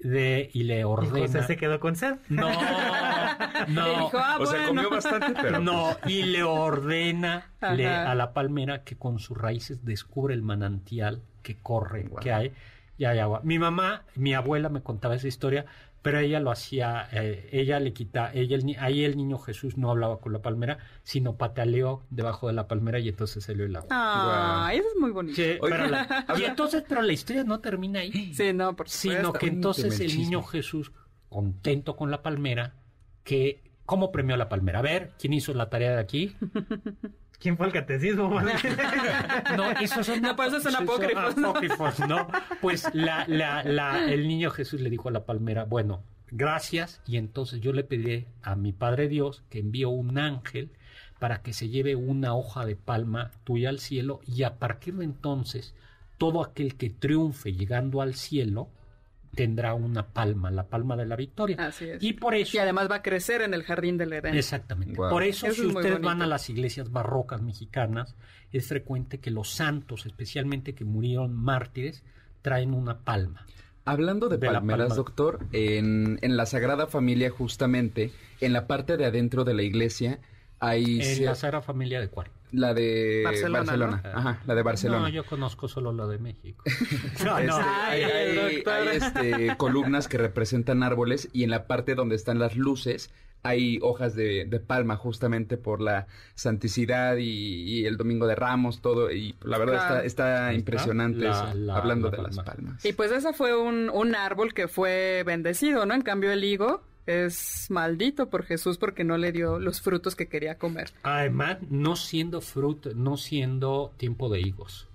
de y le ordena. ¿Y José se quedó con sed? No, no. Ah, o sea, comió bastante, pero. No, y le ordena a la palmera que con sus raíces descubre el manantial que corre, que hay, y hay agua. Mi mamá, mi abuela me contaba esa historia pero ella lo hacía, eh, ella le quita, ella ahí el niño Jesús no hablaba con la palmera, sino pataleó debajo de la palmera y entonces salió el agua. Ah, eso es muy bonito. y entonces, pero la historia no termina ahí. Sí, no, por Sino que entonces el niño Jesús, contento con la palmera, que, ¿cómo premió la palmera? A ver, ¿quién hizo la tarea de aquí? ¿Quién fue el catecismo? no, esos son, no, pues son apócrifos. ¿no? Pues la, la, la, el niño Jesús le dijo a la palmera, bueno, gracias, y entonces yo le pedí a mi Padre Dios que envió un ángel para que se lleve una hoja de palma tuya al cielo, y a partir de entonces, todo aquel que triunfe llegando al cielo, tendrá una palma, la palma de la victoria. Así es. Y por eso. Y además va a crecer en el jardín del Edén. Exactamente. Por eso, si ustedes van a las iglesias barrocas mexicanas, es frecuente que los santos, especialmente que murieron mártires, traen una palma. Hablando de, palmeras, doctor, en, en, la Sagrada Familia, justamente, en la parte de adentro de la iglesia, hay... En la Sagrada Familia de cuál? La de Barcelona. Ajá, la de Barcelona. No, yo conozco solo la de México. no, no. hay, este, columnas que representan árboles y en la parte donde están las luces hay hojas de, palma justamente por la santicidad y, el Domingo de Ramos, todo. Y la verdad está, impresionante hablando de las palmas. Y pues ese fue un, un árbol que fue bendecido, ¿no? En cambio el higo es maldito por Jesús porque no le dio los frutos que quería comer. Además, no siendo fruto, no siendo tiempo de higos.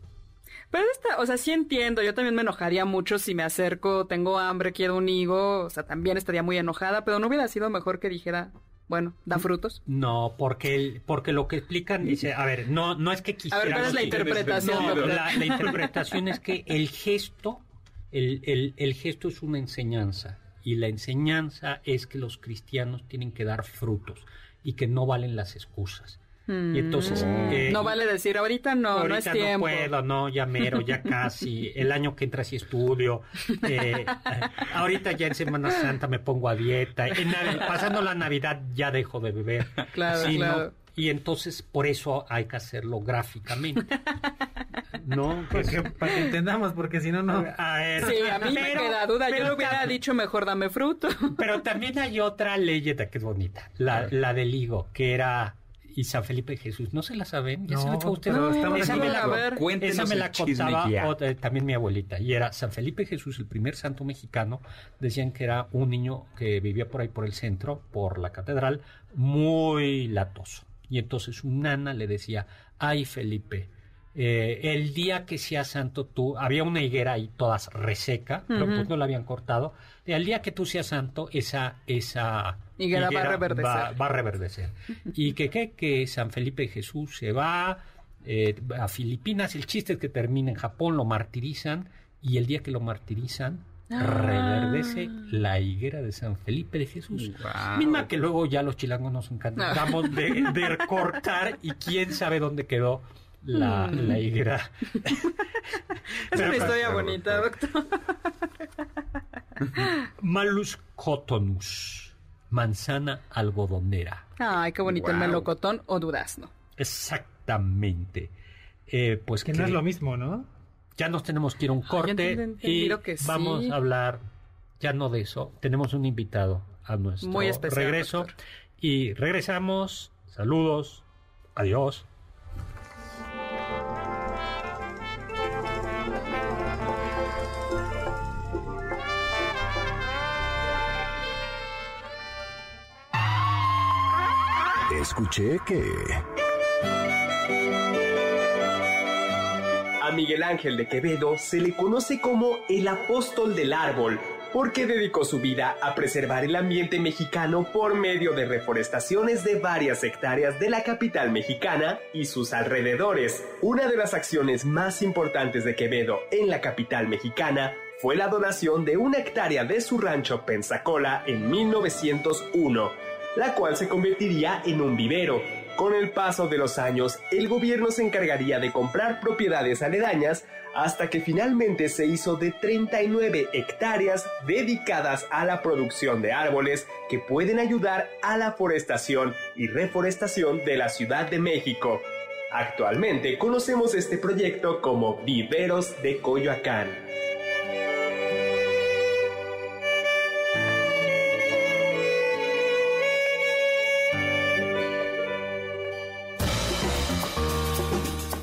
Pero esta, o sea, sí entiendo, yo también me enojaría mucho si me acerco, tengo hambre, quiero un higo, o sea, también estaría muy enojada, pero no hubiera sido mejor que dijera, bueno, da frutos. No, porque el, porque lo que explican dice, a ver, no, no es que quisiera. A ver, ¿cuál es la interpretación? la, la, interpretación es que el gesto, el, el, el gesto es una enseñanza y la enseñanza es que los cristianos tienen que dar frutos y que no valen las excusas. Y entonces... Mm. Eh, no vale decir, ahorita no, no es tiempo. no puedo, no, ya mero, ya casi, el año que entra sí estudio, eh, ahorita ya en Semana Santa me pongo a dieta, pasando la Navidad ya dejo de beber. Claro, claro. Y entonces por eso hay que hacerlo gráficamente. No, para que entendamos, porque si no, no. A ver, sí, a mí me queda duda. Yo lo hubiera dicho mejor dame fruto. Pero también hay otra leyenda que es bonita, la, la del higo, que era y San Felipe Jesús. ¿No se la saben? ¿Ya no, se usted? No, esa, me la, esa me la contaba también mi abuelita. Y era San Felipe Jesús, el primer santo mexicano. Decían que era un niño que vivía por ahí por el centro, por la catedral, muy latoso. Y entonces su nana le decía, ay Felipe, eh, el día que sea santo tú, había una higuera ahí todas reseca, pero pues no la habían cortado, y al día que tú seas santo, esa, esa higuera, va a reverdecer. Va, a reverdecer. y que, que, que San Felipe Jesús se va eh, a Filipinas, el chiste es que termina en Japón, lo martirizan, y el día que lo martirizan, reverdece ah. la higuera de San Felipe de Jesús. Misma que luego ya los chilangos nos encantamos de, de, cortar y quién sabe dónde quedó la, mm. la higuera. es una historia bonita, doctor. Malus cotonus, manzana algodonera. Ay, qué bonito el melocotón o durazno. Exactamente. Eh, pues que, no es lo mismo, ¿no? Ya nos tenemos que ir a un corte y vamos a hablar ya no de eso. Tenemos un invitado a nuestro regreso y regresamos. Saludos. Adiós. Escuché que... Miguel Ángel de Quevedo se le conoce como el apóstol del árbol, porque dedicó su vida a preservar el ambiente mexicano por medio de reforestaciones de varias hectáreas de la capital mexicana y sus alrededores. Una de las acciones más importantes de Quevedo en la capital mexicana fue la donación de una hectárea de su rancho Pensacola en 1901, la cual se convertiría en un vivero con el paso de los años, el gobierno se encargaría de comprar propiedades aledañas hasta que finalmente se hizo de 39 hectáreas dedicadas a la producción de árboles que pueden ayudar a la forestación y reforestación de la Ciudad de México. Actualmente conocemos este proyecto como Viveros de Coyoacán.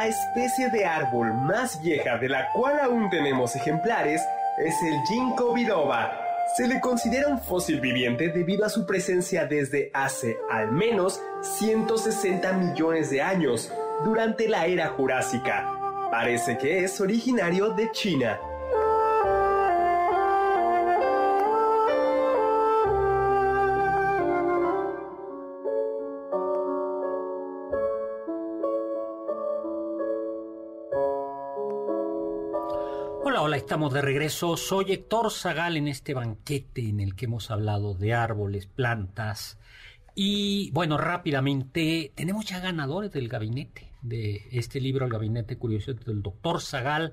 La especie de árbol más vieja de la cual aún tenemos ejemplares es el ginkgo biloba, Se le considera un fósil viviente debido a su presencia desde hace al menos 160 millones de años, durante la era jurásica. Parece que es originario de China. Estamos de regreso. Soy Héctor Zagal en este banquete en el que hemos hablado de árboles, plantas. Y bueno, rápidamente, tenemos ya ganadores del gabinete, de este libro, El Gabinete Curioso del doctor Zagal,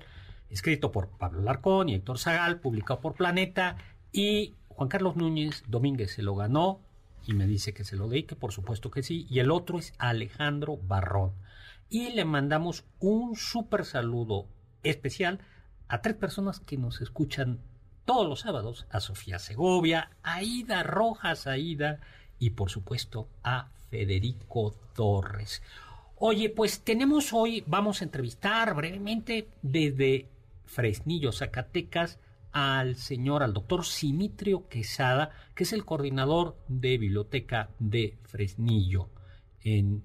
escrito por Pablo Larcón y Héctor Zagal, publicado por Planeta. Y Juan Carlos Núñez Domínguez se lo ganó y me dice que se lo dé, que por supuesto que sí. Y el otro es Alejandro Barrón. Y le mandamos un súper saludo especial a tres personas que nos escuchan todos los sábados, a Sofía Segovia, a Aida Rojas, Aida y por supuesto a Federico Torres. Oye, pues tenemos hoy, vamos a entrevistar brevemente desde Fresnillo, Zacatecas, al señor, al doctor Simitrio Quesada, que es el coordinador de biblioteca de Fresnillo en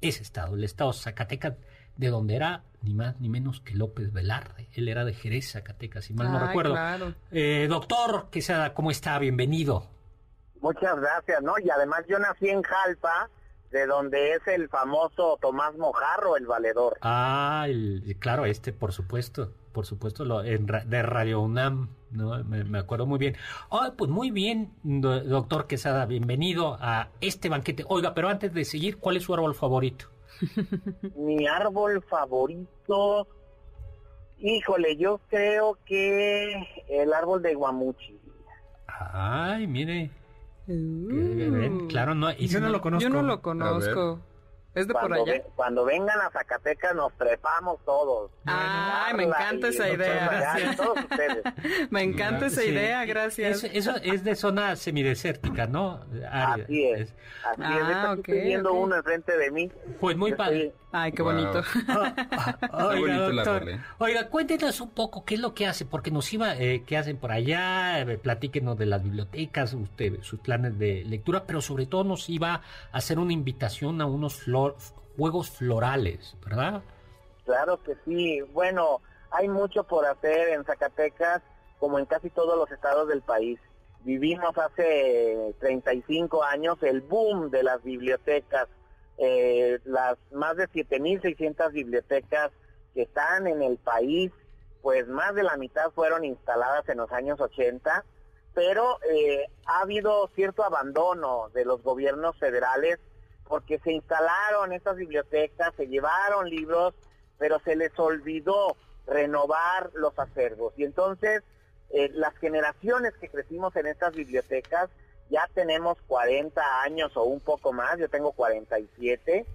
ese estado, el estado Zacatecas, de donde era ni más ni menos que López Velarde. Él era de Jerez, Zacatecas, si mal no recuerdo. Eh, doctor Quesada, ¿cómo está? Bienvenido. Muchas gracias, ¿no? Y además yo nací en Jalpa, de donde es el famoso Tomás Mojarro, el valedor. Ah, claro, este, por supuesto, por supuesto, lo, de Radio UNAM, ¿no? Me, acuerdo muy bien. Oh, pues muy bien, doctor Quesada, bienvenido a este banquete. Oiga, pero antes de seguir, ¿cuál es su árbol favorito? Mi árbol favorito, híjole, yo creo que el árbol de Guamuchi. Ay, mire. Uh. claro, no, y yo no lo conozco. Yo no lo conozco. ¿Es de cuando por allá? cuando vengan a Zacatecas nos trepamos todos. Ay, me encanta esa idea. me encanta esa idea, gracias. Eso, es de zona semidesértica, ¿no? Así es. Así ah, es. Estoy viendo uno enfrente de mí. Pues muy padre. Ay, qué bonito. oiga, doctor, oiga, cuéntenos un poco qué es lo que hace, porque nos iba, eh, qué hacen por allá, eh, platíquenos de las bibliotecas, usted, sus planes de lectura, pero sobre todo nos iba a hacer una invitación a unos juegos florales, ¿verdad? Claro que sí. Bueno, hay mucho por hacer en Zacatecas, como en casi todos los estados del país. Vivimos hace 35 años el boom de las bibliotecas eh, las más de 7.600 bibliotecas que están en el país, pues más de la mitad fueron instaladas en los años 80, pero eh, ha habido cierto abandono de los gobiernos federales porque se instalaron estas bibliotecas, se llevaron libros, pero se les olvidó renovar los acervos. Y entonces eh, las generaciones que crecimos en estas bibliotecas, ya tenemos 40 años o un poco más, yo tengo 47,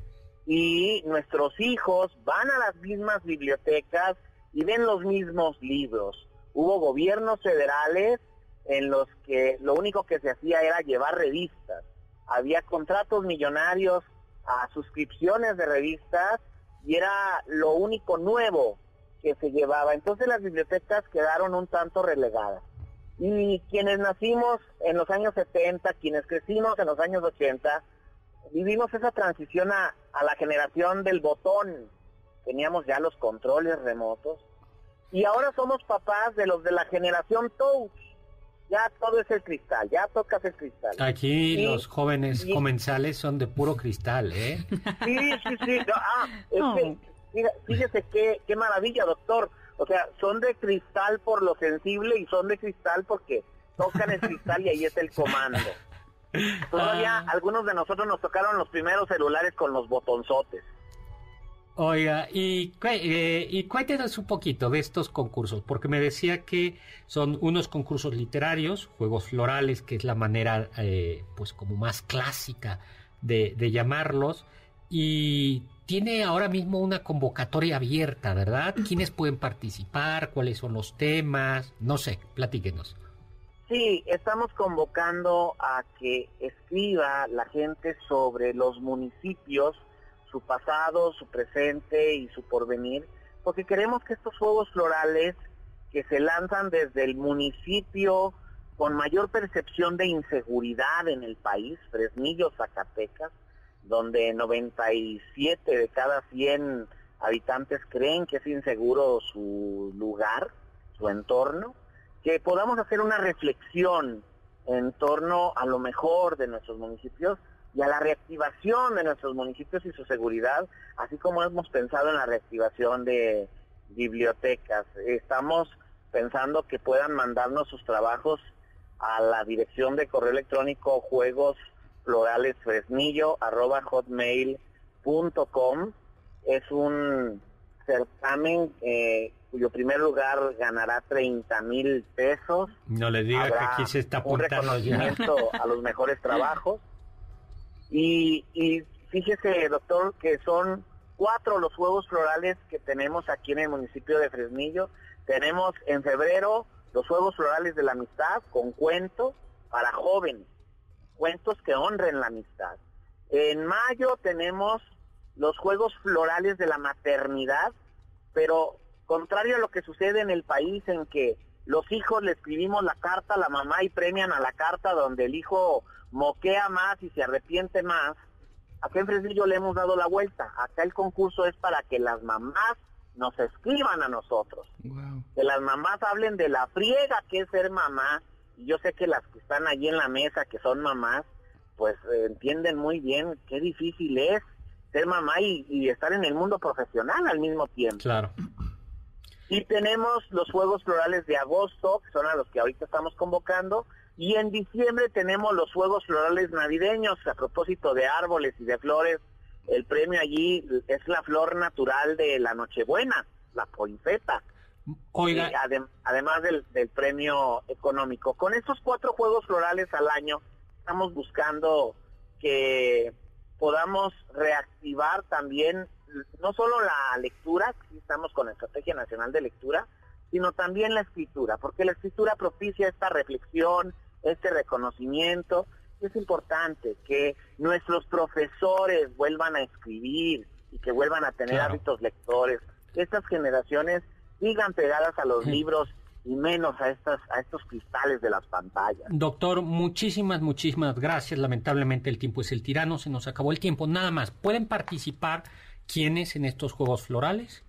y nuestros hijos van a las mismas bibliotecas y ven los mismos libros. Hubo gobiernos federales en los que lo único que se hacía era llevar revistas. Había contratos millonarios a suscripciones de revistas y era lo único nuevo que se llevaba. Entonces las bibliotecas quedaron un tanto relegadas. Y quienes nacimos en los años 70, quienes crecimos en los años 80, vivimos esa transición a, la generación del botón. Teníamos ya los controles remotos. Y ahora somos papás de los de la generación touch. Ya todo es el cristal, ya tocas el cristal. Aquí los jóvenes comensales son de puro cristal, ¿eh? Sí, sí, sí. ah, fíjese qué, qué maravilla, doctor o sea, son de cristal por lo sensible y son de cristal porque tocan el cristal y ahí está el comando. Todavía ah. algunos de nosotros nos tocaron los primeros celulares con los botonzotes. Oiga, y, eh, y cuéntenos un poquito de estos concursos, porque me decía que son unos concursos literarios, juegos florales, que es la manera, eh, pues como más clásica de, de llamarlos, y tiene ahora mismo una convocatoria abierta, ¿verdad? ¿Quiénes pueden participar? ¿Cuáles son los temas? No sé, platíquenos. Sí, estamos convocando a que escriba la gente sobre los municipios, su pasado, su presente y su porvenir, porque queremos que estos juegos florales que se lanzan desde el municipio con mayor percepción de inseguridad en el país, Fresnillo, Zacatecas, donde 97 de cada 100 habitantes creen que es inseguro su lugar, su entorno, que podamos hacer una reflexión en torno a lo mejor de nuestros municipios y a la reactivación de nuestros municipios y su seguridad, así como hemos pensado en la reactivación de bibliotecas. Estamos pensando que puedan mandarnos sus trabajos a la dirección de correo electrónico juegos florales fresnillo arroba hotmail.com. Es un certamen eh, cuyo primer lugar ganará 30 mil pesos. No le diga que aquí se está apuntando ya. a los mejores trabajos. Y, y fíjese, doctor, que son cuatro los juegos florales que tenemos aquí en el municipio de Fresnillo. Tenemos en febrero los Juegos Florales de la Amistad con cuentos para jóvenes, cuentos que honren la amistad. En mayo tenemos los Juegos Florales de la Maternidad, pero contrario a lo que sucede en el país en que los hijos le escribimos la carta a la mamá y premian a la carta donde el hijo moquea más y se arrepiente más, acá en Fresnillo le hemos dado la vuelta. Acá el concurso es para que las mamás nos escriban a nosotros. Que las mamás hablen de la friega que es ser mamá. Y yo sé que las que están allí en la mesa, que son mamás, pues eh, entienden muy bien qué difícil es ser mamá y, estar en el mundo profesional al mismo tiempo. Claro. Y tenemos los Juegos Florales de agosto, que son a los que ahorita estamos convocando, y en diciembre tenemos los Juegos Florales navideños, a propósito de árboles y de flores el premio allí es la flor natural de la Nochebuena, la poinfeta. Oiga. además del, del, premio económico. Con estos cuatro juegos florales al año, estamos buscando que podamos reactivar también no solo la lectura, estamos con la Estrategia Nacional de Lectura, sino también la escritura, porque la escritura propicia esta reflexión, este reconocimiento es importante que nuestros profesores vuelvan a escribir y que vuelvan a tener hábitos lectores, estas generaciones sigan pegadas a los libros y menos a estas a estos cristales de las pantallas. Doctor, muchísimas muchísimas gracias. Lamentablemente el tiempo es el tirano, se nos acabó el tiempo. Nada más, ¿pueden participar quiénes en estos juegos florales?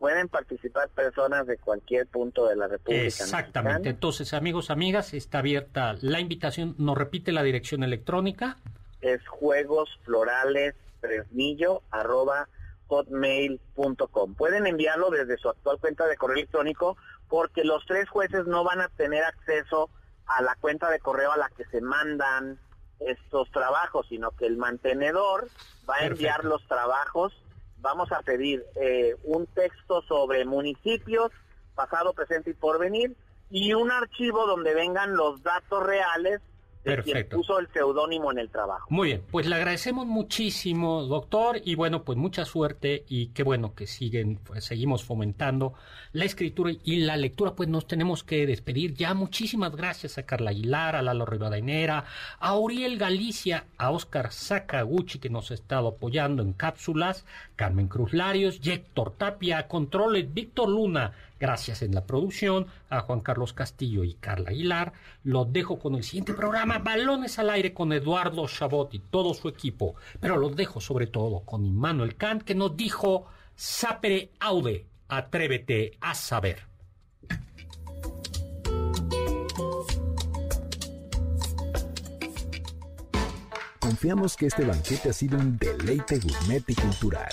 Pueden participar personas de cualquier punto de la República. Exactamente. Entonces, amigos, amigas, está abierta la invitación. ¿Nos repite la dirección electrónica? Es hotmail.com. Pueden enviarlo desde su actual cuenta de correo electrónico porque los tres jueces no van a tener acceso a la cuenta de correo a la que se mandan estos trabajos, sino que el mantenedor va a enviar los trabajos vamos a pedir eh, un texto sobre municipios, pasado, presente y porvenir, y un archivo donde vengan los datos reales Perfecto. puso el seudónimo en el trabajo. Muy bien, pues le agradecemos muchísimo, doctor, y bueno, pues mucha suerte y qué bueno que siguen, pues, seguimos fomentando la escritura y la lectura, pues nos tenemos que despedir ya. Muchísimas gracias a Carla Aguilar, a Lalo Rivadeneira, a Uriel Galicia, a Oscar Sakaguchi, que nos ha estado apoyando en cápsulas, Carmen Cruz Larios, Héctor Tapia, Controles, Víctor Luna, Gracias en la producción a Juan Carlos Castillo y Carla Aguilar. Los dejo con el siguiente programa, Balones al Aire con Eduardo Chabot y todo su equipo. Pero los dejo sobre todo con Immanuel Kant que nos dijo, sapere aude, atrévete a saber. Confiamos que este banquete ha sido un deleite gourmet y cultural.